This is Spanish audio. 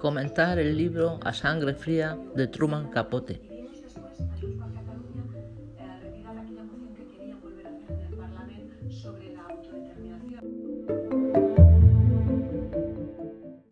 comentar el libro A Sangre Fría de Truman Capote.